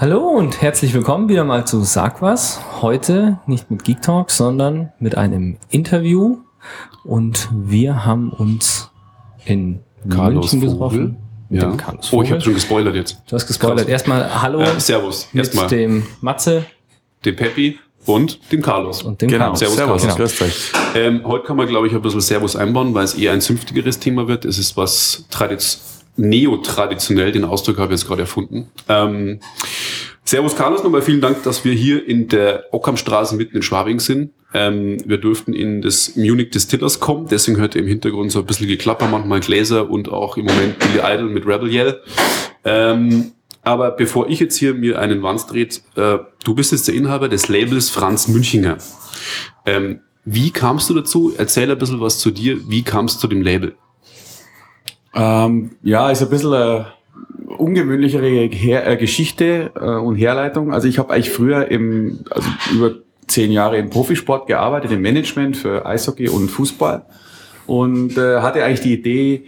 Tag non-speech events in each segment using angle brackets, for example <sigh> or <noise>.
Hallo und herzlich willkommen wieder mal zu Sag was. Heute nicht mit Geek Talk, sondern mit einem Interview. Und wir haben uns in Carlos München getroffen. Mit Ja. dem Carlos Oh, ich habe schon gespoilert jetzt. Du hast gespoilert. Krass. Erstmal Hallo Äh, servus. mit Erstmal dem Matze dem Peppi und dem Carlos. und dem Genau, Carlos. Servus, Servus, Carlos. euch. Ähm, heute kann man, glaube ich, ein bisschen Servus einbauen, weil es eher ein zünftigeres Thema wird. Es ist was tradiz neo-traditionell, den Ausdruck habe ich jetzt gerade erfunden. Ähm, Servus Carlos, nochmal vielen Dank, dass wir hier in der Ockhamstraße mitten in Schwabing sind. Ähm, wir durften in das Munich Distillers kommen, deswegen hört ihr im Hintergrund so ein bisschen Geklapper, manchmal Gläser und auch im Moment Billy Idol mit Rebel Yell. Ähm, aber bevor ich jetzt hier mir einen Wanz dreht, äh, du bist jetzt der Inhaber des Labels Franz Münchinger. Ähm, wie kamst du dazu? Erzähl ein bisschen was zu dir. Wie kamst du zu dem Label? Ähm, ja, ist ein bisschen eine ungewöhnlichere Her äh, Geschichte äh, und Herleitung. Also ich habe eigentlich früher im, also über zehn Jahre im Profisport gearbeitet, im Management für Eishockey und Fußball und äh, hatte eigentlich die Idee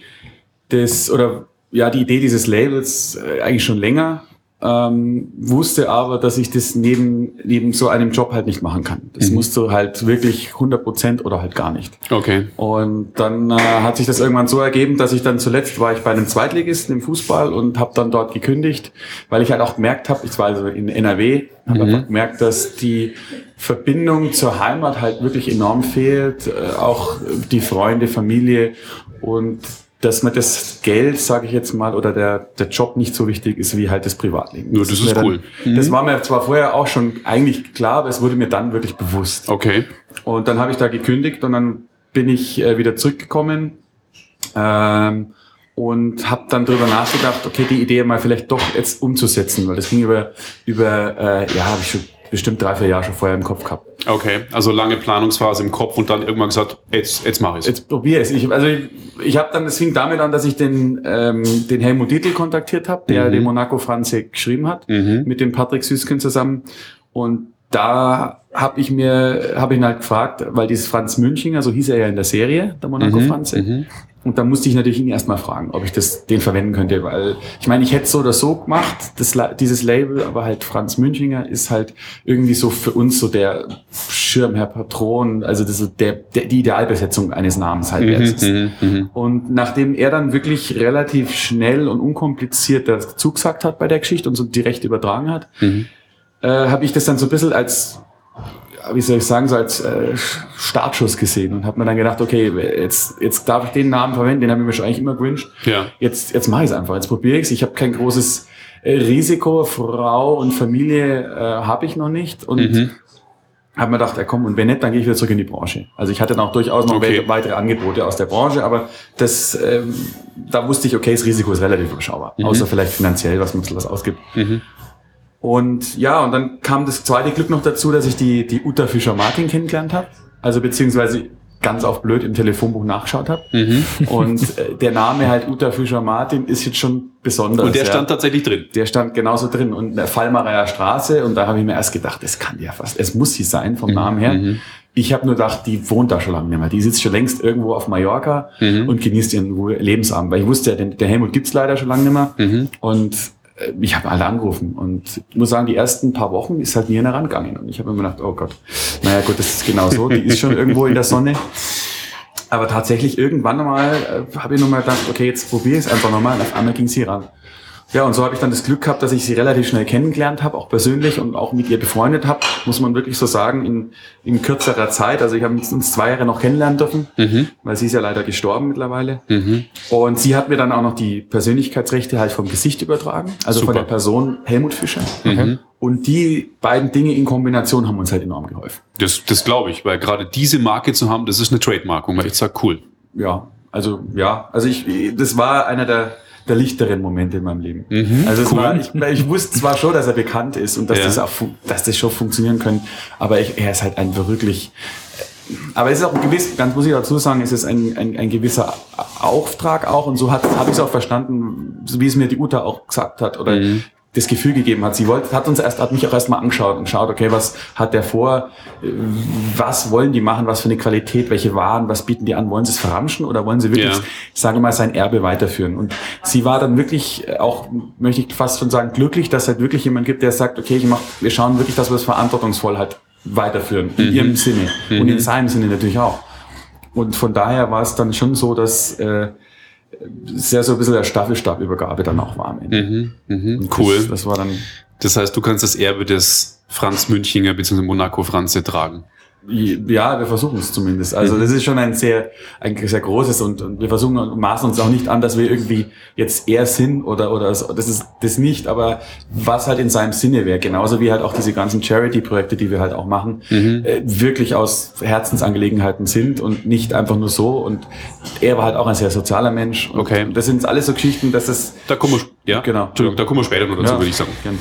des, oder ja, die Idee dieses Labels äh, eigentlich schon länger, ähm, wusste aber, dass ich das neben, neben so einem Job halt nicht machen kann. Das Mhm. musst du halt wirklich 100 Prozent oder halt gar nicht. Okay. Und dann äh, hat sich das irgendwann so ergeben, dass ich dann zuletzt war ich bei einem Zweitligisten im Fußball und habe dann dort gekündigt, weil ich halt auch gemerkt habe, ich war also in NRW, habe Mhm. einfach gemerkt, dass die Verbindung zur Heimat halt wirklich enorm fehlt, äh, auch die Freunde, Familie und dass mir das Geld, sage ich jetzt mal, oder der, der Job nicht so wichtig ist wie halt das Privatleben. Nur das ist mir dann, cool. Mhm. Das war mir zwar vorher auch schon eigentlich klar, aber es wurde mir dann wirklich bewusst. Okay. Und dann habe ich da gekündigt und dann bin ich äh, wieder zurückgekommen ähm, und habe dann drüber nachgedacht, okay, die Idee mal vielleicht doch jetzt umzusetzen, weil das ging über, über äh, ja, habe ich schon bestimmt drei, vier Jahre schon vorher im Kopf gehabt. Okay. Also lange Planungsphase im Kopf und dann irgendwann gesagt, jetzt, jetzt mache ich Jetzt probiere es. Ich, also ich, ich habe dann, das fing damit an, dass ich den, ähm, den Helmut Dietl kontaktiert habe, der Mhm. den Monaco Franze geschrieben hat, Mhm. mit dem Patrick Süßkind zusammen. Und da habe ich mir, habe ihn halt gefragt, weil dieses Franz Münchinger, so hieß er ja in der Serie, der Monaco Mhm. Franze. Mhm. Und da musste ich natürlich ihn erstmal fragen, ob ich das, den verwenden könnte, weil ich meine, ich hätte so oder so gemacht, das, dieses Label, aber halt Franz Münchinger ist halt irgendwie so für uns so der Schirmherr Patron, also das ist der, der, die Idealbesetzung eines Namens halt. es ist. Mhm. Mhm. Und nachdem er dann wirklich relativ schnell und unkompliziert das zugesagt hat bei der Geschichte und so direkt übertragen hat, Mhm. äh, habe ich das dann so ein bisschen als, wie soll ich sagen, so als äh, Startschuss gesehen und habe mir dann gedacht, okay, jetzt, jetzt darf ich den Namen verwenden, den habe ich mir schon eigentlich immer gewünscht. Ja. Jetzt, jetzt mache ich es einfach, jetzt probiere ich es. Ich habe kein großes äh, Risiko, Frau und Familie äh, habe ich noch nicht und Mhm. habe mir gedacht, ja komm, und wenn nicht, dann gehe ich wieder zurück in die Branche. Also ich hatte dann auch durchaus noch Okay. we- weitere Angebote aus der Branche, aber das, ähm, da wusste ich, okay, das Risiko ist relativ überschaubar. Mhm. Außer vielleicht finanziell, was man bisschen was ausgibt. Mhm. Und ja, und dann kam das zweite Glück noch dazu, dass ich die, die Uta Fischer-Martin kennengelernt habe. Also beziehungsweise ganz auf blöd im Telefonbuch nachgeschaut habe. Mhm. Und <laughs> äh, der Name halt Uta Fischer-Martin ist jetzt schon besonders. Und der ja. stand tatsächlich drin. Der stand genauso drin und der Fallmarer Straße und da habe ich mir erst gedacht, es kann ja fast, es muss sie sein vom Namen her. mhm. Ich habe nur gedacht, die wohnt da schon lange nicht mehr. Die sitzt schon längst irgendwo auf Mallorca Mhm. und genießt ihren Lebensabend. Weil ich wusste ja, den, der Helmut gibt's leider schon lange nicht mehr. Mhm. Und ich habe alle angerufen und muss sagen, die ersten paar Wochen ist halt nie einer rangegangen. Und ich habe immer gedacht, oh Gott, naja gut, das ist genau so, die ist schon irgendwo in der Sonne. Aber tatsächlich irgendwann mal äh, habe ich nochmal gedacht, okay, jetzt probiere ich es einfach nochmal und auf einmal ging sie ran. Ja, und so habe ich dann das Glück gehabt, dass ich sie relativ schnell kennengelernt habe, auch persönlich und auch mit ihr befreundet habe, muss man wirklich so sagen, in, in kürzerer Zeit. Also ich habe uns zwei Jahre noch kennenlernen dürfen, Mhm. weil sie ist ja leider gestorben mittlerweile. Mhm. Und sie hat mir dann auch noch die Persönlichkeitsrechte halt vom Gesicht übertragen, also Super. von der Person Helmut Fischer. Mhm. Und die beiden Dinge in Kombination haben uns halt enorm geholfen. Das, das glaube ich, weil gerade diese Marke zu haben, das ist eine Trademark, wo man echt sagt, cool. Ja, also ja, also ich, das war einer der, der lichteren Momente in meinem Leben. Mhm, also cool. war, ich, ich wusste zwar schon, dass er bekannt ist und dass Ja. das auch, dass das schon funktionieren könnte, aber ich, er ist halt ein wirklich, aber es ist auch ein gewiss, ganz muss ich dazu sagen, es ist ein, ein, ein gewisser Auftrag auch und so habe ich es auch verstanden, wie es mir die Uta auch gesagt hat oder Mhm. Das Gefühl gegeben hat. Sie wollte, hat uns erst, hat mich auch erstmal angeschaut und schaut, okay, was hat der vor, was wollen die machen, was für eine Qualität, welche Waren, was bieten die an, wollen sie es verramschen oder wollen sie wirklich, Ja. ich sage mal, sein Erbe weiterführen? Und sie war dann wirklich auch, möchte ich fast schon sagen, glücklich, dass es halt wirklich jemand gibt, der sagt, okay, ich mach, wir schauen wirklich, dass wir es verantwortungsvoll halt weiterführen, in ihrem Sinne. Und in seinem Sinne natürlich auch. Und von daher war es dann schon so, dass äh, sehr so ein bisschen der Staffelstabübergabe dann auch war am Ende. Mhm. Und Cool. Das, das war dann, Das heißt, du kannst das Erbe des Franz Münchinger bzw. Monaco Franze tragen. Ja, wir versuchen es zumindest. Also das ist schon ein sehr, ein sehr großes und, und wir versuchen und maßen uns auch nicht an, dass wir irgendwie jetzt eher sind oder, oder so. das ist das nicht, aber was halt in seinem Sinne wäre, genauso wie halt auch diese ganzen Charity-Projekte, die wir halt auch machen, äh, wirklich aus Herzensangelegenheiten sind und nicht einfach nur so. Und er war halt auch ein sehr sozialer Mensch. Okay. Das sind alles so Geschichten, dass es Da kommen wir, ja, Genau. Entschuldigung, da kommen wir später noch dazu, würde ich sagen. gern.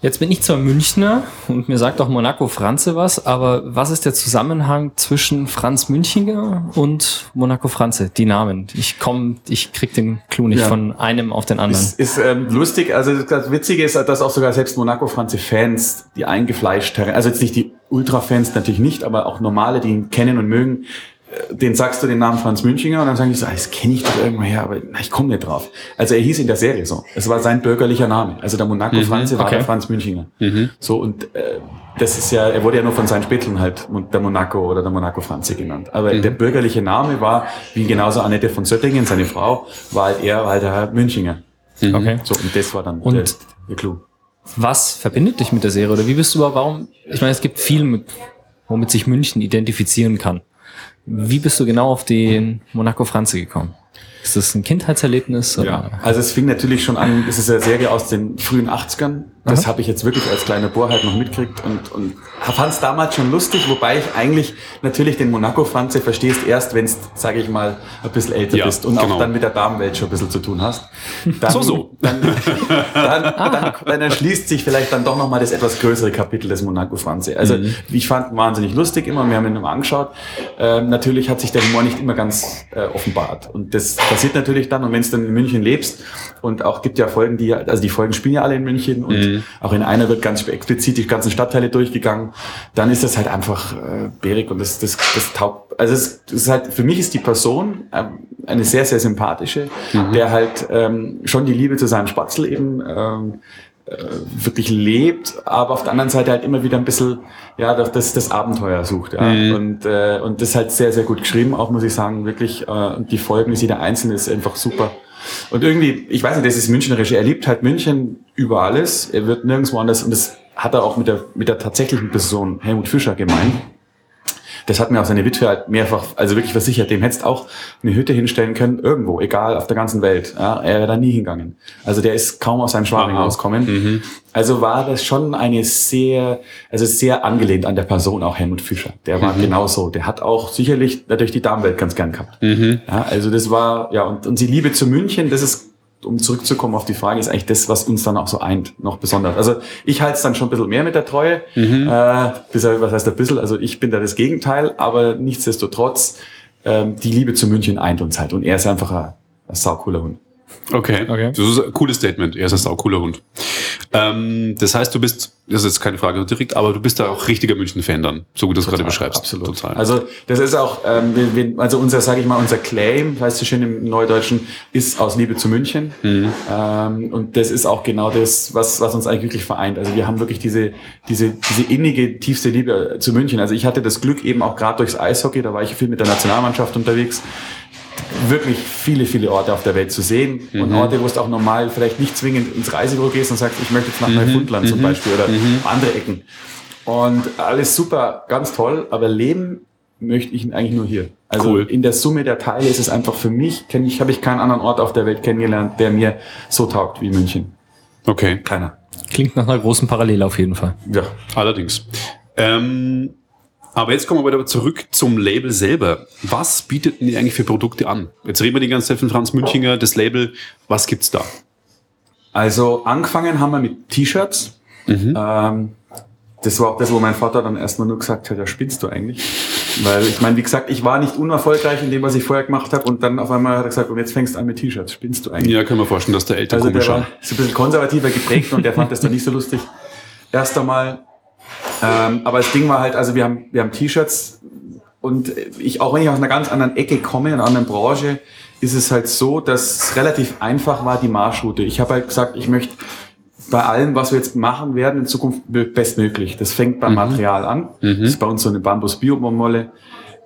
Jetzt bin ich zwar Münchner und mir sagt auch Monaco Franze was, aber was ist der Zusammenhang zwischen Franz Münchinger und Monaco Franze? Die Namen. Ich komm, ich krieg den Clou nicht Ja. von einem auf den anderen. Ist, ist ähm, lustig, also das Witzige ist, dass auch sogar selbst Monaco-Franze-Fans, die eingefleischt, also jetzt nicht die Ultra-Fans natürlich nicht, aber auch normale, die ihn kennen und mögen, den sagst du den Namen Franz Münchinger und dann sagen die so, ah, das kenne ich doch irgendwoher, aber na, ich komme nicht drauf. Also er hieß in der Serie so. Es war sein bürgerlicher Name. Also der Monaco-Franze war okay. der Franz Münchinger. So und äh, das ist ja, er wurde ja nur von seinen Spätzeln halt der Monaco oder der Monaco-Franze genannt. Aber der bürgerliche Name war, wie genauso Annette von Söttingen, seine Frau, war halt er, war halt der Herr Münchinger. Okay. So, und das war dann Und- der, der Clou. Was verbindet dich mit der Serie? Oder wie bist du überhaupt, warum? Ich meine, es gibt viel, mit, womit sich München identifizieren kann. Wie bist du genau auf den Monaco Franze gekommen? Ist das ein Kindheitserlebnis? Oder? Ja, also es fing natürlich schon an, es ist eine Serie aus den frühen 80ern. Das habe ich jetzt wirklich als kleiner Bohr halt noch mitgekriegt und, und fand es damals schon lustig, wobei ich eigentlich natürlich den Monaco-Franze verstehst erst, wenn es, sage ich mal, ein bisschen älter Ja, bist und genau. auch dann mit der Damenwelt schon ein bisschen zu tun hast. Dann, So, so. Dann, dann, dann, <laughs> dann erschließt sich vielleicht dann doch nochmal das etwas größere Kapitel des Monaco-Franze. Also Mhm. ich fand wahnsinnig lustig immer, wir haben ihn immer angeschaut. Ähm, natürlich hat sich der Humor nicht immer ganz äh, offenbart. Und das passiert natürlich dann, und wenn du dann in München lebst, und auch gibt ja Folgen, die, also die Folgen spielen ja alle in München und Mhm. Auch in einer wird ganz explizit die ganzen Stadtteile durchgegangen, dann ist das halt einfach äh, bärig und das, das, das taugt. Also es, ist halt, für mich ist die Person ähm, eine sehr, sehr sympathische, der halt ähm, schon die Liebe zu seinem Spatzel eben ähm, äh, wirklich lebt, aber auf der anderen Seite halt immer wieder ein bisschen, ja, das, das, Abenteuer sucht. Ja. Und, äh, und das ist halt sehr, sehr gut geschrieben, auch muss ich sagen, wirklich. Äh, und die Folgen, jeder einzelne ist einfach super. Und irgendwie, ich weiß nicht, das ist Münchnerische. Er liebt halt München über alles. Er wird nirgendwo anders, und das hat er auch mit der, mit der tatsächlichen Person Helmut Fischer gemeint. Das hat mir auch seine Witwe halt mehrfach, also wirklich versichert, dem hättest auch eine Hütte hinstellen können, irgendwo, egal, auf der ganzen Welt. Ja, er wäre da nie hingegangen. Also der ist kaum aus seinem Schwabing Aha. rauskommen. Also war das schon eine sehr, also sehr angelehnt an der Person auch Helmut Fischer. Der war genauso. Der hat auch sicherlich natürlich die Damenwelt ganz gern gehabt. Ja, also das war, ja, und, und die Liebe zu München, das ist, um zurückzukommen auf die Frage, ist eigentlich das, was uns dann auch so eint, noch besonders. Also ich halte es dann schon ein bisschen mehr mit der Treue. Äh, bis, was heißt ein bisschen? Also ich bin da das Gegenteil, aber nichtsdestotrotz, ähm, die Liebe zu München eint uns halt. Und er ist einfach ein, ein saucooler Hund. Okay. Okay. Das ist ein cooles Statement. Er ist ein saucooler Hund. Ähm, das heißt, du bist, das ist jetzt keine Frage direkt, aber du bist da auch richtiger München-Fan dann, so gut du das gerade beschreibst. Absolut. Total. Also das ist auch, ähm, wir, wir, also unser, sage ich mal, unser Claim, heißt es schön im Neudeutschen, ist aus Liebe zu München. Mhm. Ähm, und das ist auch genau das, was, was uns eigentlich wirklich vereint. Also wir haben wirklich diese, diese, diese innige, tiefste Liebe zu München. Also ich hatte das Glück eben auch gerade durchs Eishockey, da war ich viel mit der Nationalmannschaft unterwegs, wirklich viele, viele Orte auf der Welt zu sehen. Und Orte, wo es auch normal vielleicht nicht zwingend ins Reisebüro gehst und sagst, ich möchte jetzt nach Neufundland zum Beispiel oder andere Ecken. Und alles super, ganz toll, aber leben möchte ich eigentlich nur hier. Also Cool. in der Summe der Teile ist es einfach für mich, ich, habe ich keinen anderen Ort auf der Welt kennengelernt, der mir so taugt wie München. okay. Keiner. Klingt nach einer großen Parallele auf jeden Fall. Ja. Allerdings. Ähm, aber jetzt kommen wir wieder zurück zum Label selber. Was bietet denn ihr eigentlich für Produkte an? Jetzt reden wir die ganze Zeit von Franz Münchinger, das Label. Was gibt's da? Also angefangen haben wir mit T-Shirts. Ähm, das war auch das, wo mein Vater dann erstmal nur gesagt hat, ja, spinnst du eigentlich? Weil ich meine, wie gesagt, ich war nicht unerfolgreich in dem, was ich vorher gemacht habe und dann auf einmal hat er gesagt, und jetzt fängst du an mit T-Shirts. Spinnst du eigentlich? Ja, können wir vorstellen, dass der Eltern Also der komisch war war. so ein bisschen konservativer geprägt und der fand das dann nicht so lustig. <laughs> Erst einmal. Ähm, aber das Ding war halt, also wir haben, wir haben T-Shirts und ich, auch wenn ich aus einer ganz anderen Ecke komme, einer anderen Branche, ist es halt so, dass es relativ einfach war, die Marschroute. Ich habe halt gesagt, ich möchte bei allem, was wir jetzt machen werden, in Zukunft bestmöglich. Das fängt beim Material an. Das ist bei uns so eine Bambus-Biomolle.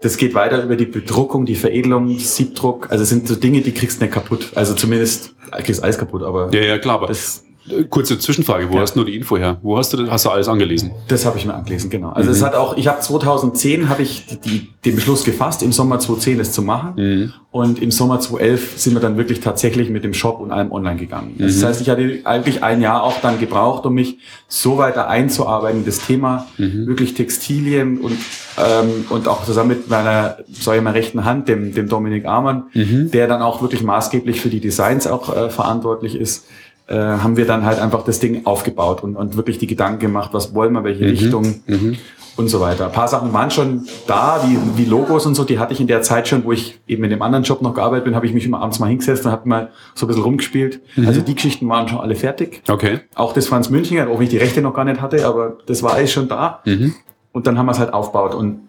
Das geht weiter über die Bedruckung, die Veredelung, Siebdruck. Also es sind so Dinge, die kriegst du nicht kaputt. Also zumindest kriegst alles kaputt, aber Ja, ja, klar, aber das, kurze Zwischenfrage, wo Ja. hast du nur die Info her? Wo hast du das, hast du alles angelesen? das habe ich mir angelesen, genau. Also es hat auch, ich habe 2010 habe ich die, die, den Beschluss gefasst, im Sommer 2010 das zu machen. Und im Sommer 2011 sind wir dann wirklich tatsächlich mit dem Shop und allem online gegangen. Das heißt, ich hatte eigentlich ein Jahr auch dann gebraucht, um mich so weiter einzuarbeiten in das Thema, wirklich Textilien und, ähm, und auch zusammen mit meiner, sag ich mal, rechten Hand, dem, dem Dominik Amann, der dann auch wirklich maßgeblich für die Designs auch äh, verantwortlich ist, äh, haben wir dann halt einfach das Ding aufgebaut und, und wirklich die Gedanken gemacht, was wollen wir, welche Richtung und so weiter. Ein paar Sachen waren schon da, wie, wie Logos und so, die hatte ich in der Zeit schon, wo ich eben in dem anderen Job noch gearbeitet bin, habe ich mich immer abends mal hingesetzt und habe mal so ein bisschen rumgespielt. Also die Geschichten waren schon alle fertig. Okay. Auch das Franz Münchinger, auch wenn ich die Rechte noch gar nicht hatte, aber das war alles schon da. Und dann haben wir es halt aufgebaut und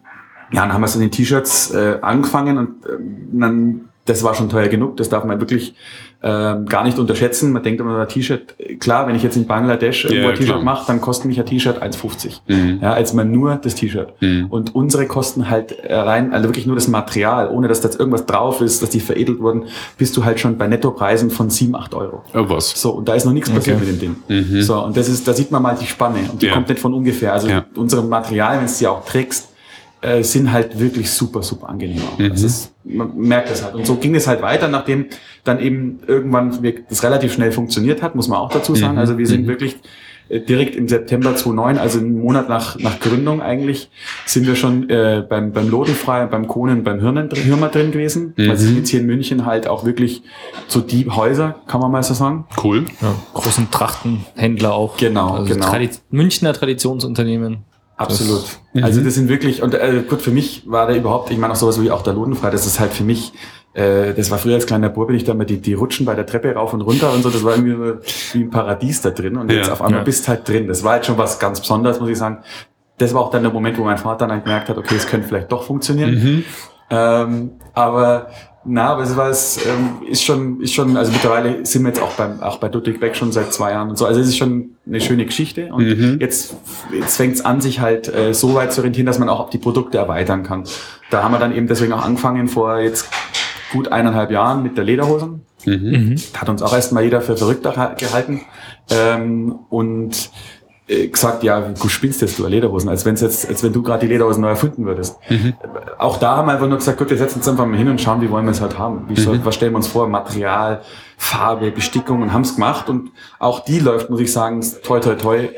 ja, dann haben wir es in den T-Shirts äh, angefangen und ähm, dann, das war schon teuer genug, das darf man wirklich ähm, gar nicht unterschätzen. Man denkt immer, T-Shirt, klar, wenn ich jetzt in Bangladesch irgendwo Ja, ein T-Shirt klar. mache, dann kostet mich ein T-Shirt 1,50. Ja, als man nur das T-Shirt. Und unsere kosten halt äh, rein, also wirklich nur das Material, ohne dass da jetzt irgendwas drauf ist, dass die veredelt wurden, bist du halt schon bei Nettopreisen von 7, 8 Euro. Äh, was? So, und da ist noch nichts passiert mit dem Ding. So, und das ist, da sieht man mal die Spanne und die Ja. kommt nicht von ungefähr. Also Ja. unsere Materialien, wenn du sie auch trägst, äh, sind halt wirklich super, super angenehm. auch. Mhm. Das ist, man merkt das halt. Und so ging es halt weiter, nachdem dann eben irgendwann das relativ schnell funktioniert hat, muss man auch dazu Mhm. sagen. Also wir sind wirklich äh, direkt im September 2009, also einen Monat nach, nach Gründung eigentlich, sind wir schon äh, beim, beim Lodenfrei, beim Kohnen, beim Hirnen, Hirmer drin gewesen. Mhm. Also sind jetzt hier in München halt auch wirklich so die Häuser, kann man mal so sagen. Cool. Ja, großen Trachtenhändler auch. Genau, also genau. Tradi Münchner Traditionsunternehmen. Absolut. Also das sind wirklich, und äh, gut, für mich war da überhaupt, ich meine auch sowas wie auch der Lodenfrei, das ist halt für mich, äh, das war früher als kleiner Bub, bin ich da mal die, die Rutschen bei der Treppe rauf und runter und so, das war irgendwie so wie ein Paradies da drin und jetzt Ja, auf einmal ja. bist halt drin. Das war halt schon was ganz Besonderes, muss ich sagen. Das war auch dann der Moment, wo mein Vater dann gemerkt hat, okay, es könnte vielleicht doch funktionieren. Ähm, aber na, aber es war es ähm, ist schon ist schon also mittlerweile sind wir jetzt auch beim auch bei Ludwig Beck schon seit zwei Jahren und so. Also es ist schon eine schöne Geschichte und jetzt jetzt fängt es an sich halt äh, so weit zu orientieren, dass man auch auf die Produkte erweitern kann. Da haben wir dann eben deswegen auch angefangen vor jetzt gut eineinhalb Jahren mit der Lederhosen. Hat uns auch erstmal jeder für verrückt geha- gehalten. Ähm, und gesagt, ja, du spielst jetzt du Lederhosen, als wenn jetzt, als wenn du gerade die Lederhosen neu erfunden würdest. Auch da haben wir einfach nur gesagt, gut, wir setzen uns einfach mal hin und schauen, wie wollen wir es halt haben. Wie soll, was stellen wir uns vor? Material, Farbe, Bestickung und haben es gemacht. Und auch die läuft, muss ich sagen, toi toi toi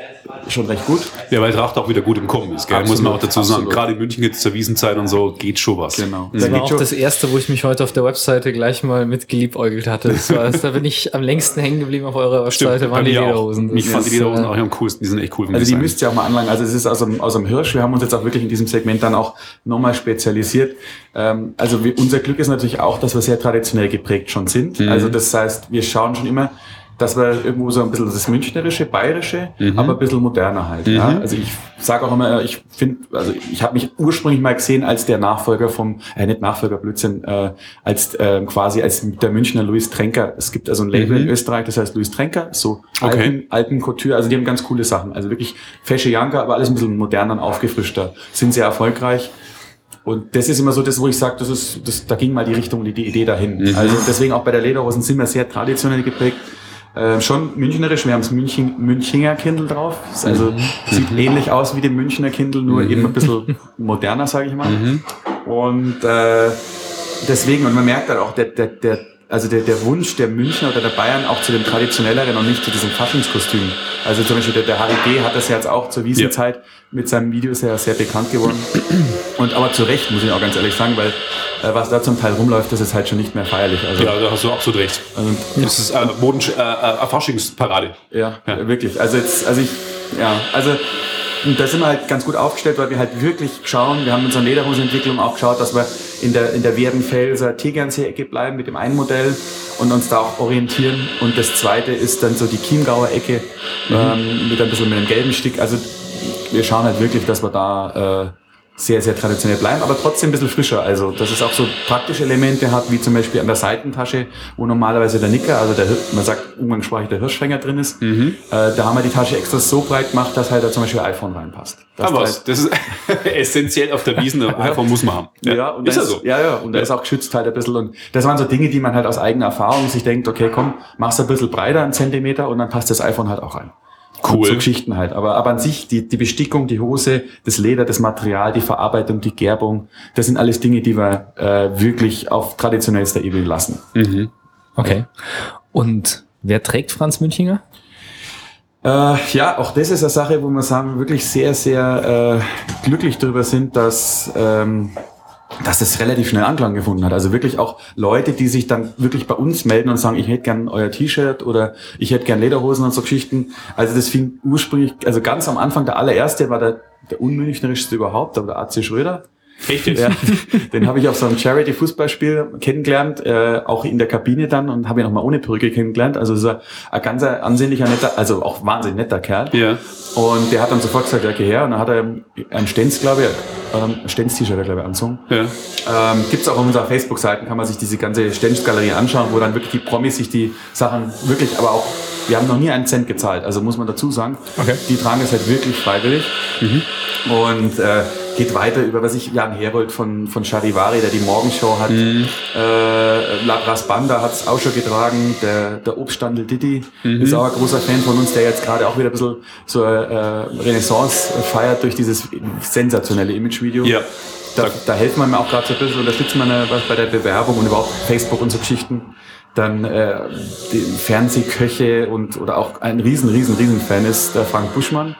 schon recht gut. Ja, weil Tracht auch wieder gut im Kommen ist, gell? Absolut, muss man auch dazu sagen. absolut. Gerade in München jetzt zur Wiesenzeit und so geht schon was. Genau. Das Da war auch das erste, wo ich mich heute auf der Webseite gleich mal mit geliebäugelt hatte. Das war, da bin ich am längsten hängen geblieben auf eurer Webseite, bei waren die auch. Lederhosen. Ich fand die Lederhosen äh, auch am coolsten. Die sind echt cool Also die Design. müsst ihr auch mal anlangen. Also es ist aus dem, aus dem Hirsch. Wir haben uns jetzt auch wirklich in diesem Segment dann auch nochmal spezialisiert. Ähm, also wir, unser Glück ist natürlich auch, dass wir sehr traditionell geprägt schon sind. Also das heißt, wir schauen schon immer, dass wir irgendwo so ein bisschen das Münchnerische, Bayerische, aber ein bisschen moderner halt. Ja? Also ich sage auch immer, ich finde, also ich habe mich ursprünglich mal gesehen als der Nachfolger vom, äh, nicht Nachfolger, Blödsinn, äh, als äh, quasi als der Münchner Louis Trenker. Es gibt also ein Label in Österreich, das heißt Louis Trenker, so Okay. Alpen, Alpencouture, also die haben ganz coole Sachen. Also wirklich fesche Janker, aber alles ein bisschen moderner und aufgefrischter. Sind sehr erfolgreich. Und das ist immer so das, wo ich sage, das ist, das, da ging mal die Richtung, die, die Idee dahin. Also deswegen auch bei der Lederhosen sind wir sehr traditionell geprägt. Äh, schon münchnerisch, wir haben das München, Münchinger Kindle drauf. Also sieht ähnlich aus wie dem Münchner Kindle, nur eben ein bisschen moderner, sage ich mal. Und äh, deswegen, und man merkt halt auch, der, der, der, also der, der Wunsch der Münchner oder der Bayern auch zu dem traditionelleren und nicht zu diesem Faschingskostüm. Also zum Beispiel der, der Harry G. hat das jetzt auch zur Wiesenzeit mit seinem Video sehr, sehr bekannt geworden. <clears throat> Und aber zu Recht, muss ich auch ganz ehrlich sagen, weil äh, was da zum Teil rumläuft, das ist halt schon nicht mehr feierlich. Also, Ja, da hast du absolut recht. also Das ist äh, Moden, äh, äh, Faschingsparade. ja, Ja. wirklich. Also jetzt, also ich, ja, also und da sind wir halt ganz gut aufgestellt, weil wir halt wirklich schauen, wir haben unsere Lederhosenentwicklung auch geschaut, dass wir in der, in der Werdenfelser Tegernsee-Ecke bleiben mit dem einen Modell und uns da auch orientieren. Und das zweite ist dann so die Chiemgauer Ecke Mhm. ähm, mit ein bisschen mit einem gelben Stick. Also wir schauen halt wirklich, dass wir da äh, sehr, sehr traditionell bleiben, aber trotzdem ein bisschen frischer. Also, dass es auch so praktische Elemente hat, wie zum Beispiel an der Seitentasche, wo normalerweise der Nicker, also der, man sagt umgangssprachlich der Hirschfänger drin ist. Mhm. Äh, da haben wir die Tasche extra so breit gemacht, dass halt da zum Beispiel iPhone reinpasst. Dass Aber was? Das ist <laughs> essentiell auf der Wiesen. <laughs> IPhone muss man haben. ja, und ist ja so. Ja, ja, und da ist auch geschützt halt ein bisschen. Und das waren so Dinge, die man halt aus eigener Erfahrung sich denkt, okay, komm, mach's ein bisschen breiter, einen Zentimeter, und dann passt das iPhone halt auch rein. Cool. So Geschichten halt. Aber, aber an sich, die, die Bestickung, die Hose, das Leder, das Material, die Verarbeitung, die Gerbung, das sind alles Dinge, die wir äh, wirklich auf traditionellster Ebene lassen. Mhm. Okay. Und wer trägt Franz Münchinger? Äh, ja, auch das ist eine Sache, wo wir sagen, wirklich sehr, sehr äh, glücklich darüber sind, dass, ähm, dass es relativ schnell Anklang gefunden hat. Also wirklich auch Leute, die sich dann wirklich bei uns melden und sagen, ich hätte gern euer T-Shirt oder ich hätte gern Lederhosen und so Geschichten. Also das fing ursprünglich, also ganz am Anfang, der allererste war der, der unmüncherischste überhaupt, aber der AC Schröder. Jetzt? Ja, <laughs> den habe ich auf so einem Charity-Fußballspiel kennengelernt, äh, auch in der Kabine dann und habe ihn nochmal ohne Perücke kennengelernt. Also so ein ganz ansehnlicher, netter, also auch wahnsinnig netter Kerl. Ja. Und der hat dann sofort gesagt, ja, geh her. Und dann hat er ein Stenz, glaube ich, ähm, ein Stenz-T-Shirt, glaube ich, anzogen. Ja. Ähm, gibt's auch auf unserer Facebook-Seite, kann man sich diese ganze Stenz-Galerie anschauen, wo dann wirklich die Promis sich die Sachen wirklich, aber auch, wir haben noch nie einen Cent gezahlt, also muss man dazu sagen. Okay. Die tragen das halt wirklich freiwillig. Und äh, geht weiter über, was ich, Jan Herold von, von Charivari, der die Morgenshow hat. Äh, Labras Banda hat es auch schon getragen. Der, der Obststandel Didi ist auch ein großer Fan von uns, der jetzt gerade auch wieder ein bisschen so äh, Renaissance feiert durch dieses sensationelle Imagevideo. Ja. Da, da helfen wir mir auch gerade so ein bisschen, unterstützen wir was bei der Bewerbung und überhaupt Facebook und so Geschichten. Dann äh, die Fernsehköche und oder auch ein riesen, riesen, riesen Fan ist der Frank Buschmann.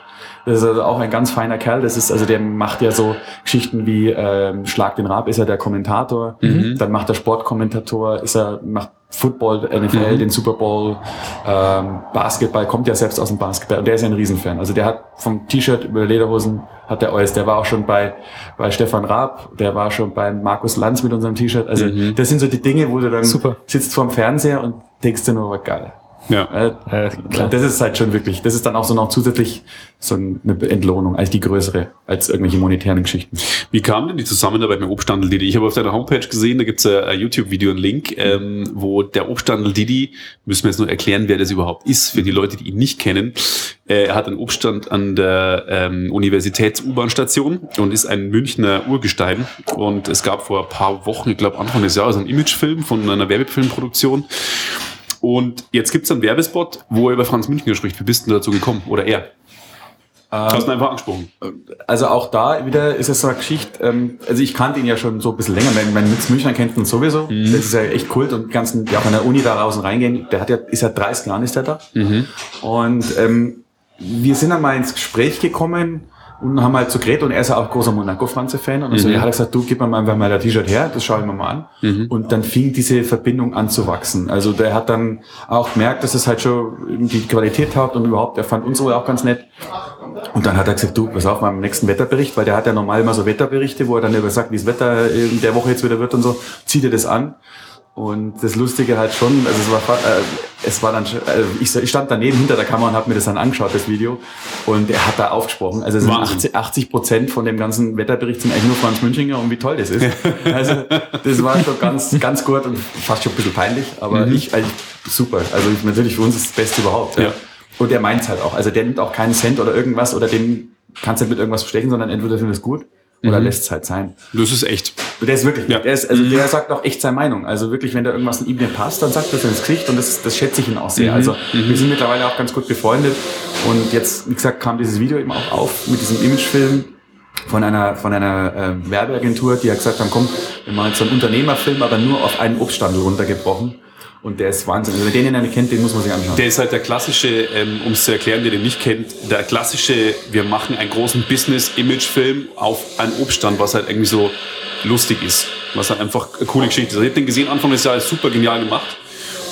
Das ist also auch ein ganz feiner Kerl. Das ist, also der macht ja so Geschichten wie ähm, Schlag den Rab, ist er der Kommentator. Dann macht er Sportkommentator, ist er, macht Football, NFL, den Super Bowl, ähm, Basketball, kommt ja selbst aus dem Basketball und der ist ja ein Riesenfan. Also der hat vom T-Shirt über Lederhosen hat der alles. Der war auch schon bei, bei Stefan Raab, der war schon bei Markus Lanz mit unserem T-Shirt. Also das sind so die Dinge, wo du dann Super. sitzt vorm Fernseher und denkst dir nur, was geil. Ja. Äh, klar. Das ist halt schon wirklich, das ist dann auch so noch zusätzlich so eine Entlohnung, eigentlich die größere als irgendwelche monetären Geschichten. Wie kam denn die Zusammenarbeit mit Obstandel Didi? Ich habe auf deiner Homepage gesehen, da gibt's ein, ein YouTube-Video, einen Link, ähm, wo der Obstandel Didi, müssen wir jetzt nur erklären, wer das überhaupt ist, für die Leute, die ihn nicht kennen. Äh, er hat einen Obststand an der ähm, Universitäts-U-Bahn-Station und ist ein Münchner Urgestein. Und es gab vor ein paar Wochen, ich glaube Anfang des Jahres, einen Imagefilm von einer Werbefilmproduktion. Und jetzt gibt's einen Werbespot, wo er über Franz Münchner spricht. Wie bist du dazu gekommen? Oder er? Hast du ihn einfach angesprochen? Also auch da wieder ist es so eine Geschichte, ähm, also ich kannte ihn ja schon so ein bisschen länger, mein, mein Mitz Münchner kennt ihn sowieso, das ist ja echt Kult und die ganzen, die auch an der Uni da draußen reingehen, der hat ja, ist ja 30 Jahre ist der da. Und ähm, wir sind dann mal ins Gespräch gekommen und haben halt so geredet und er ist ja auch großer Monaco-Franze-Fan und so, er hat gesagt, du gib mir mal einfach mal das T-Shirt her, das schaue ich mir mal an. Und dann fing diese Verbindung an zu wachsen. Also der hat dann auch gemerkt, dass es halt schon die Qualität taugt und überhaupt, er fand unsere auch ganz nett. Und dann hat er gesagt, du, pass auf, im nächsten Wetterbericht, weil der hat ja normal immer so Wetterberichte, wo er dann über sagt, wie das Wetter in der Woche jetzt wieder wird und so, zieht er das an. Und das Lustige halt schon, also es war, äh, es war dann, also ich, ich stand daneben hinter der Kamera und habe mir das dann angeschaut, das Video. Und er hat da aufgesprochen. Also es sind Wahnsinn. 80, 80 Prozent von dem ganzen Wetterbericht sind eigentlich nur Franz Münchinger und wie toll das ist. <laughs> Also das war schon ganz, ganz gut und fast schon ein bisschen peinlich, aber ich, also super. Also ich, natürlich für uns ist das Beste überhaupt. Ja. Und der meint's halt auch. Also der nimmt auch keinen Cent oder irgendwas oder dem kannst du nicht mit irgendwas bestechen, sondern entweder findet es gut oder lässt es halt sein. Das ist echt. Und Der ist wirklich, Ja. der ist, also der sagt auch echt seine Meinung. Also wirklich, wenn da irgendwas in ihm nicht passt, dann sagt er es ins Gesicht und das, das schätze ich ihn auch sehr. Also wir sind mittlerweile auch ganz gut befreundet und jetzt, wie gesagt, kam dieses Video eben auch auf mit diesem Imagefilm von einer, von einer äh, Werbeagentur, die hat gesagt haben, komm, wir machen jetzt so einen Unternehmerfilm, aber nur auf einen Obststandel runtergebrochen. Und der ist Wahnsinn. Also wer den nicht kennt, den muss man sich anschauen. Der ist halt der klassische, ähm, um es zu erklären, der den nicht kennt, der klassische, wir machen einen großen Business-Image-Film auf einen Obststand, was halt irgendwie so lustig ist. Was halt einfach eine coole Geschichte ist. Also Ich habe den gesehen, Anfang des Jahres super genial gemacht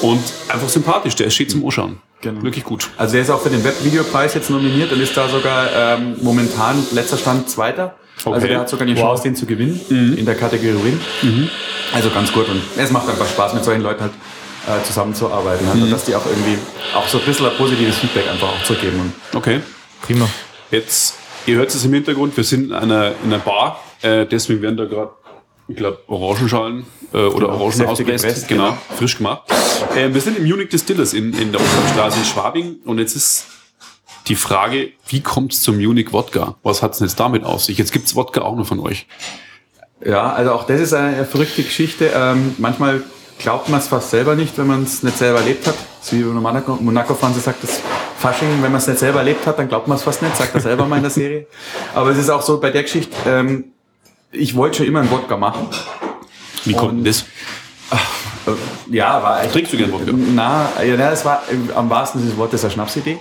und einfach sympathisch, der steht zum Anschauen. Genau. Wirklich gut. Also er ist auch für den Webvideopreis jetzt nominiert und ist da sogar ähm, momentan letzter Stand Zweiter. Also Okay. der hat sogar die Wow. Chance, den zu gewinnen in der Kategorie Win. Also ganz gut und es macht einfach Spaß, mit solchen Leuten halt äh, zusammenzuarbeiten halt, und dass die auch irgendwie auch so ein bisschen ein positives Feedback einfach auch zu geben. Und Okay. Prima. Jetzt, ihr hört es im Hintergrund, wir sind in einer, in einer Bar, äh, deswegen werden da gerade, ich glaube, Orangenschalen äh, oder Genau, Orangen Säfte ausgepresst. gepresst, Genau, genau. frisch gemacht. Äh, wir sind im Munich Distillers in, in der Oststraße in Schwabing und jetzt ist die Frage, wie kommt es zum Munich Wodka? Was hat es jetzt damit auf sich? Jetzt gibt's Wodka auch noch von euch. Ja, also auch das ist eine verrückte Geschichte. Ähm, manchmal glaubt man es fast selber nicht, wenn man es nicht selber erlebt hat. Das ist wie Monaco, Monaco Franze sagt, das Fasching, wenn man es nicht selber erlebt hat, dann glaubt man es fast nicht, sagt er selber mal in der <laughs> Serie. Aber es ist auch so bei der Geschichte, ähm, ich wollte schon immer einen Wodka machen. Wie kommt denn das? Äh, Ja, war eigentlich. Trinkst du gern Wodka? Na, ja, na, es war äh, am wahrsten Sinne des Wortes eine Schnapsidee.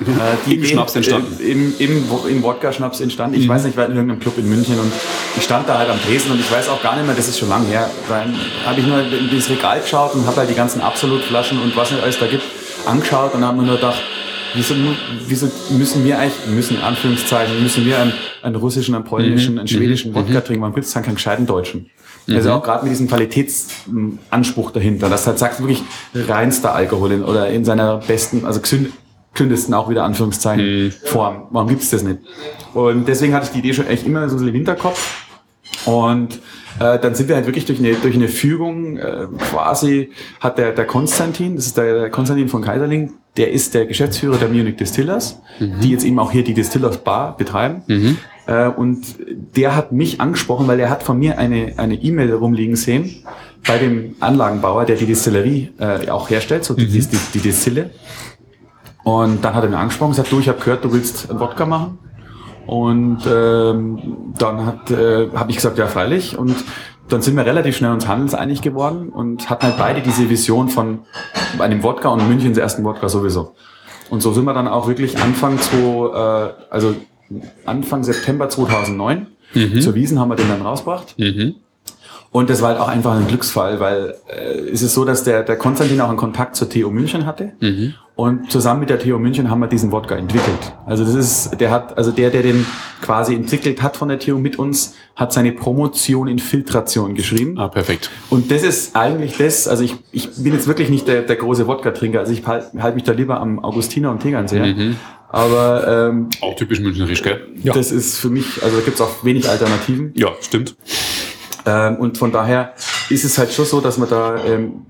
Äh, die Im Schnaps entstanden? Im, im, im Wodka-Schnaps entstanden. Ich weiß nicht, ich war in irgendeinem Club in München und ich stand da halt am Tresen und ich weiß auch gar nicht mehr, das ist schon lange her. Dann habe ich nur in dieses Regal geschaut und habe halt die ganzen Absolut-Flaschen und was nicht alles da gibt angeschaut und habe mir nur gedacht, wieso, wieso müssen wir eigentlich, müssen in Anführungszeichen, müssen wir einen, einen russischen, einen polnischen, einen schwedischen Wodka trinken, man gibt es dann keinen gescheiten Deutschen. Also auch gerade mit diesem Qualitätsanspruch dahinter, dass halt sagt wirklich reinster Alkohol in, oder in seiner besten, also gesünd, gesündesten auch wieder Anführungszeichen Form. Warum gibt's das nicht? Und deswegen hatte ich die Idee schon echt immer so ein im Hinterkopf. Und äh, dann sind wir halt wirklich durch eine, durch eine Fügung äh, quasi, hat der, der Konstantin, das ist der, der Konstantin von Kaiserling, der ist der Geschäftsführer der Munich Distillers, die jetzt eben auch hier die Distillers Bar betreiben. Äh, und der hat mich angesprochen, weil er hat von mir eine eine E-Mail rumliegen sehen bei dem Anlagenbauer, der die Distillerie äh, auch herstellt, so die, die, die, die Distille. Und dann hat er mir angesprochen und gesagt, du, ich habe gehört, du willst einen Wodka machen. Und ähm, dann hat, äh, habe ich gesagt, ja freilich. Und dann sind wir relativ schnell uns handelseinig geworden und hatten halt beide diese Vision von einem Wodka und Münchens ersten Wodka sowieso. Und so sind wir dann auch wirklich Anfang zu, äh, also Anfang September 2009 zur Wiesen haben wir den dann rausgebracht. Und das war halt auch einfach ein Glücksfall, weil äh, es ist so, dass der, der Konstantin auch einen Kontakt zur TU München hatte. Und zusammen mit der TU München haben wir diesen Wodka entwickelt. Also das ist, der hat, also der, der den quasi entwickelt hat von der TU mit uns, hat seine Promotion in Filtration geschrieben. Ah, perfekt. Und das ist eigentlich das, also ich, ich bin jetzt wirklich nicht der, der große Wodka-Trinker, also ich halte halt mich da lieber am Augustiner und Tegernseher. Aber ähm, Auch typisch münchnerisch, gell? Ja. das ist für mich, also da gibt's auch wenig Alternativen. Ja, stimmt. Ähm, und von daher ist es halt schon so, dass man da ähm,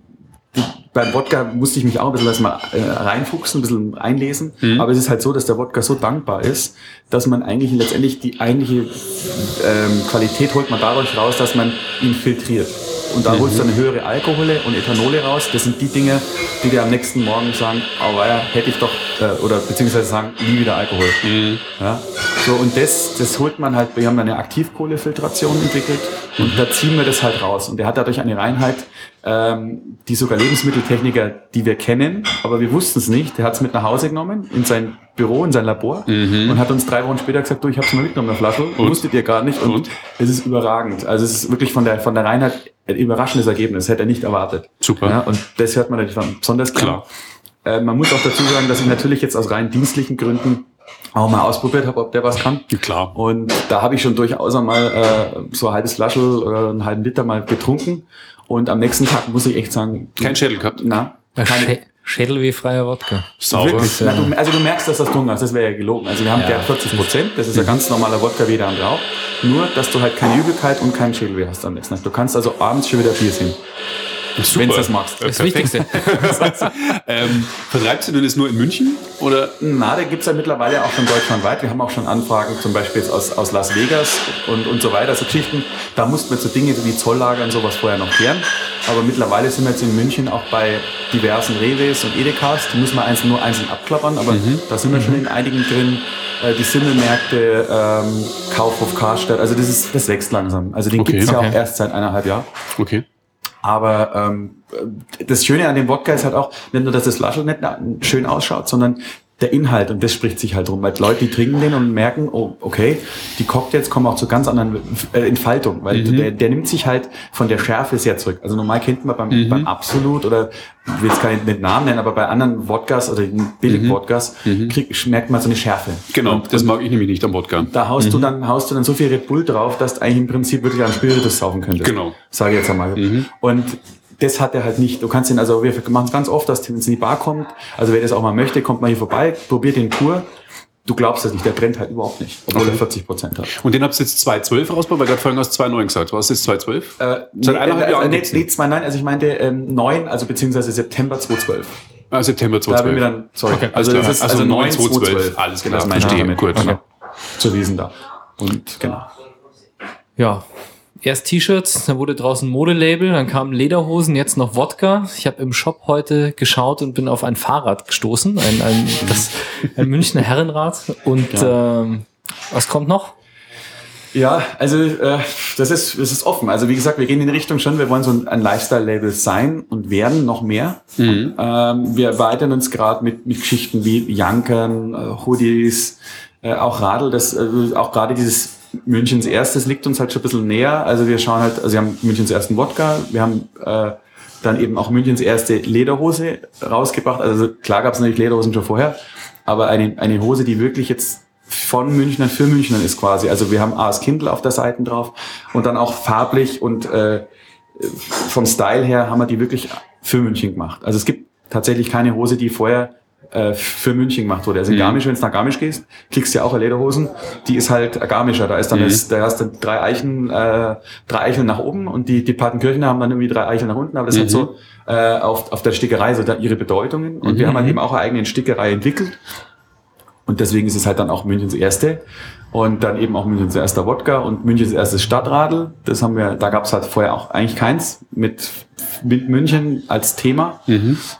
beim Wodka musste ich mich auch ein bisschen erstmal äh, reinfuchsen, ein bisschen einlesen. Aber es ist halt so, dass der Wodka so dankbar ist, dass man eigentlich letztendlich die eigentliche ähm, Qualität holt man dadurch raus, dass man ihn filtriert. Und da holst du eine höhere Alkohole und Ethanole raus. Das sind die Dinge, die dir am nächsten Morgen sagen, oh ja, hätte ich doch, äh, oder beziehungsweise sagen, nie wieder Alkohol. Ja? So, und das, das holt man halt, wir haben eine Aktivkohlefiltration entwickelt und da ziehen wir das halt raus. Und der hat dadurch eine Reinheit, ähm, die sogar Lebensmitteltechniker, die wir kennen, aber wir wussten es nicht, der hat es mit nach Hause genommen, in sein Büro, in sein Labor und hat uns drei Wochen später gesagt, du, ich habe es mal mitgenommen, eine Flasche, wusstet ihr gar nicht und, Und? es ist überragend. Also es ist wirklich von der, von der Reinheit ein überraschendes Ergebnis, hätte er nicht erwartet. Super. Ja, und das hört man natürlich dann besonders gern. Klar. Äh, man muss auch dazu sagen, dass ich natürlich jetzt aus rein dienstlichen Gründen auch mal ausprobiert habe, ob der was kann. Klar. Und da habe ich schon durchaus einmal äh, so ein halbes Flaschel oder einen halben Liter mal getrunken. Und am nächsten Tag muss ich echt sagen, Kein Schädel gehabt. na, Ein keine, Schä Schädel wie freier Wodka. Sauber. wirklich. Na, du, also du merkst, dass das getrunken hast, das wäre ja gelogen. Also wir haben Ja. der 40 Prozent, das ist ein ganz normaler Wodka wie der andere auch. Nur, dass du halt keine Übelkeit und keinen Schädelweh hast am nächsten Tag. Du kannst also abends schon wieder Bier sehen, Super. wenn du das magst. Äh, Das perfekt. Wichtigste. <laughs> Ähm, vertreibst du denn das nur in München? Oder? Na, da gibt's ja mittlerweile auch schon deutschlandweit. Wir haben auch schon Anfragen, zum Beispiel jetzt aus, aus Las Vegas und, und so weiter, so Geschichten. Da mussten wir so Dinge wie Zolllager und sowas vorher noch klären. Aber mittlerweile sind wir jetzt in München auch bei diversen Reves und Edekas. Die müssen wir einzeln, nur einzeln abklappern, aber da sind wir schon in einigen drin. Äh, die Simmelmärkte, ähm, Kaufhof Karstadt, also das ist, das wächst langsam. Also den Okay. gibt's ja Okay. auch erst seit eineinhalb Jahren. Okay. Aber ähm, das Schöne an dem Wodka ist halt auch, nicht nur, dass das Flasche nicht schön ausschaut, sondern der Inhalt und das spricht sich halt rum, weil Leute, die trinken den und merken, oh, okay, die Cocktails kommen auch zu ganz anderen äh, Entfaltungen, weil Mhm. der, der nimmt sich halt von der Schärfe sehr zurück. Also normal kennt man beim, Mhm. beim Absolut oder ich will jetzt keinen mit Namen nennen, aber bei anderen Wodkas oder Billig-Wodkas krieg- merkt man so eine Schärfe. Mhm. Genau, Und, das mag ich nämlich nicht am Wodka. da haust du dann haust du dann so viel Red Bull drauf, dass du eigentlich im Prinzip wirklich einen Spiritus saufen könntest. Genau. Sage ich jetzt einmal. Und das hat er halt nicht. Du kannst ihn, also wir machen es ganz oft, dass wenn es in die Bar kommt, also wer das auch mal möchte, kommt mal hier vorbei, probiert den pur. Du glaubst das nicht, der brennt halt überhaupt nicht, obwohl er 40 Prozent hat. Und den habt ihr jetzt 2.12 rausgebaut, weil gerade vorhin hast du 2.9 gesagt. Was ist 2.12? Äh, Seit eineinhalb äh, Jahren nee, gibt's nee, zwei, nein, also ich meinte ähm, neun, also beziehungsweise September 2012. Ah, September Da bin 2012. ich dann, sorry. Okay, alles klar. Also neun 9, 2012. Alles Genau, klar, das meine ich verstehe. Gut. Okay. Zur Wiesen da. Und genau. Ja. Erst T-Shirts, dann wurde draußen Modelabel, dann kamen Lederhosen, jetzt noch Wodka. Ich habe im Shop heute geschaut und bin auf ein Fahrrad gestoßen, ein, ein, das, ein Münchner Herrenrad. Und ähm, was kommt noch? Ja, also äh, das ist das ist offen. Also wie gesagt, wir gehen in die Richtung schon. Wir wollen so ein, ein Lifestyle-Label sein und werden noch mehr. Ähm, wir erweitern uns gerade mit, mit Geschichten wie Jankern, äh, Hoodies, äh, auch Radl. Das äh, auch gerade dieses Münchens erstes liegt uns halt schon ein bisschen näher. Also wir schauen halt, also wir haben Münchens ersten Wodka, wir haben äh, dann eben auch Münchens erste Lederhose rausgebracht. Also klar gab es natürlich Lederhosen schon vorher, aber eine, eine Hose, die wirklich jetzt von Münchnern für Münchnern ist quasi. Also wir haben AS Kindle auf der Seite drauf und dann auch farblich und äh, vom Style her haben wir die wirklich für München gemacht. Also es gibt tatsächlich keine Hose, die vorher äh, für München gemacht wurde. Also in Garmisch, wenn du nach Garmisch gehst, kriegst du ja auch Lederhosen, die ist halt Garmischer. Da ist dann das, da hast du drei Eichen, äh, drei Eicheln nach oben und die, die Patenkirchen haben dann irgendwie drei Eicheln nach unten, aber das hat so äh, auf, auf der Stickerei so da ihre Bedeutungen. Und wir haben halt eben auch eine eigene Stickerei entwickelt. Und deswegen ist es halt dann auch Münchens erste. Und dann eben auch Münchens erster Wodka und Münchens erstes Stadtradl. Das haben wir, da gab es halt vorher auch eigentlich keins mit, mit München als Thema.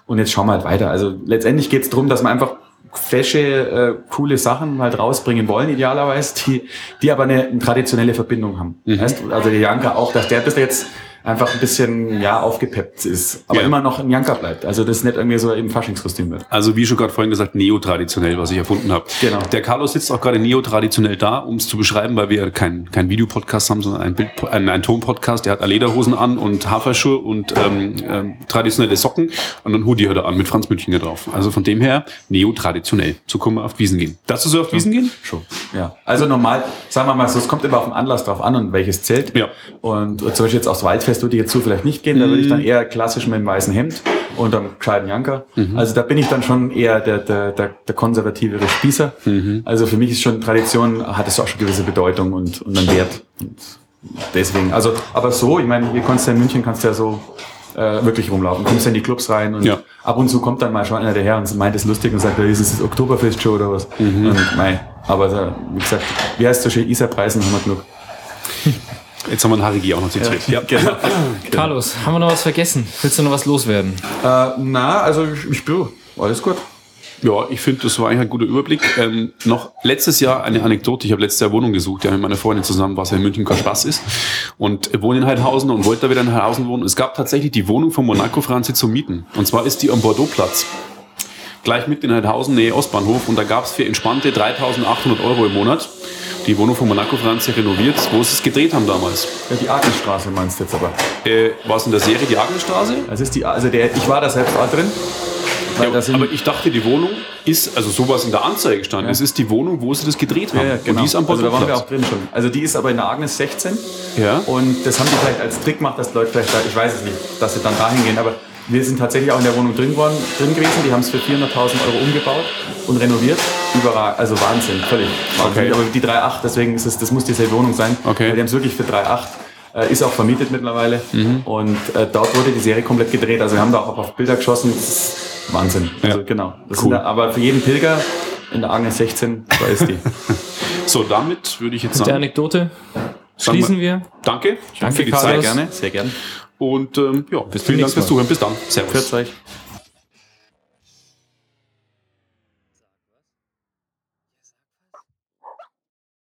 Und jetzt schauen wir halt weiter. Also letztendlich geht es darum, dass man einfach fesche, äh, coole Sachen halt rausbringen wollen, idealerweise, die, die aber eine, eine traditionelle Verbindung haben. Weißt du? Also der Janka auch, dass der bis jetzt einfach ein bisschen ja aufgepeppt ist, aber Ja. immer noch ein Janka bleibt. Also das nicht irgendwie so im Faschingskostüm wird. Also wie schon gerade vorhin gesagt, neotraditionell, was ich erfunden habe. Genau. Der Carlos sitzt auch gerade neotraditionell da, um es zu beschreiben, weil wir kein, kein Videopodcast haben, sondern ein, Bild, ein, ein Tonpodcast. Der hat Lederhosen an und Haferschuhe und ähm, ähm, traditionelle Socken und einen Hoodie hat er an mit Franz Münchinger drauf. Also von dem her neotraditionell. So können wir auf Wiesen gehen. Darfst du so auf Wiesen gehen? Schon. Ja. Also normal, sagen wir mal so, es kommt immer auf den Anlass drauf an und welches Zelt. Ja. Und zum Beispiel jetzt aufs Waldfest würde ich jetzt so vielleicht nicht gehen, da würde ich dann eher klassisch mit dem weißen Hemd und einem gescheiten Janker. Also da bin ich dann schon eher der, der, der, der konservativere Spießer. Also für mich ist schon Tradition, hat es auch schon gewisse Bedeutung und, und einen Wert. Und deswegen, also, aber so, ich meine, hier kannst du in München kannst du ja so äh, wirklich rumlaufen. Kommst in die Clubs rein und Ja. ab und zu kommt dann mal schon einer daher und meint es lustig und sagt, ja, ist es das Oktoberfest schon oder was? Und mei, aber wie gesagt, wie heißt es so schön, Isa Preisen haben wir genug. <laughs> Jetzt haben wir einen Harigi auch noch zitiert. Ja. <laughs> Genau. Carlos, haben wir noch was vergessen? Willst du noch was loswerden? äh, na, also ich, ich spüre, alles gut. Ja, ich finde, das war eigentlich ein guter Überblick. Ähm, noch letztes Jahr eine Anekdote. Ich habe letztes Jahr Wohnung gesucht, ja, mit meiner Freundin zusammen, was ja in München kein Spaß ist. Und wohne in Heidhausen und wollte da wieder in Heidhausen wohnen. Es gab tatsächlich die Wohnung von Monaco Franzi zum Mieten. Und zwar ist die am Bordeauxplatz. Gleich mitten in Heidhausen, Nähe Ostbahnhof. Und da gab es für entspannte 3.800 Euro im Monat die Wohnung von Monaco Franzi renoviert, wo sie es gedreht haben damals. Ja, die Agnesstraße meinst du jetzt aber. Äh, war es in der Serie die Agnesstraße? Das ist die, also der, ich war da selbst auch drin. Ja, aber ich dachte, die Wohnung ist, also sowas in der Anzeige gestanden, es ist die Wohnung, wo sie das gedreht haben. ja, ja, genau. Und die ist am also da waren wir auch drin schon. Also die ist aber in der Agnes 16. Ja. Und das haben die vielleicht als Trick gemacht, dass die Leute vielleicht, da, ich weiß es nicht, dass sie dann dahin gehen. Aber wir sind tatsächlich auch in der Wohnung drin, worden, drin gewesen. Die haben es für 400.000 Euro umgebaut und renoviert. Überall, also Wahnsinn, völlig Wahnsinn. Okay. Aber die 3,8, deswegen ist es, das muss dieselbe Wohnung sein. Okay. Weil die haben es wirklich für 3,8. Äh, ist auch vermietet mittlerweile. Mhm. Und äh, dort wurde die Serie komplett gedreht. Also wir haben da auch auf Bilder geschossen. Das ist Wahnsinn. Also Ja. genau. Das Cool. sind da, aber für jeden Pilger in der Agnes 16, da ist die. <laughs> So, damit würde ich jetzt Mit der sagen, Anekdote Sagen schließen wir. danke, Danke, für die Carlos. Zeit. gerne, sehr gerne. Und ähm, ja, zum vielen Dank fürs Zuhören. Bis dann. Servus. Euch.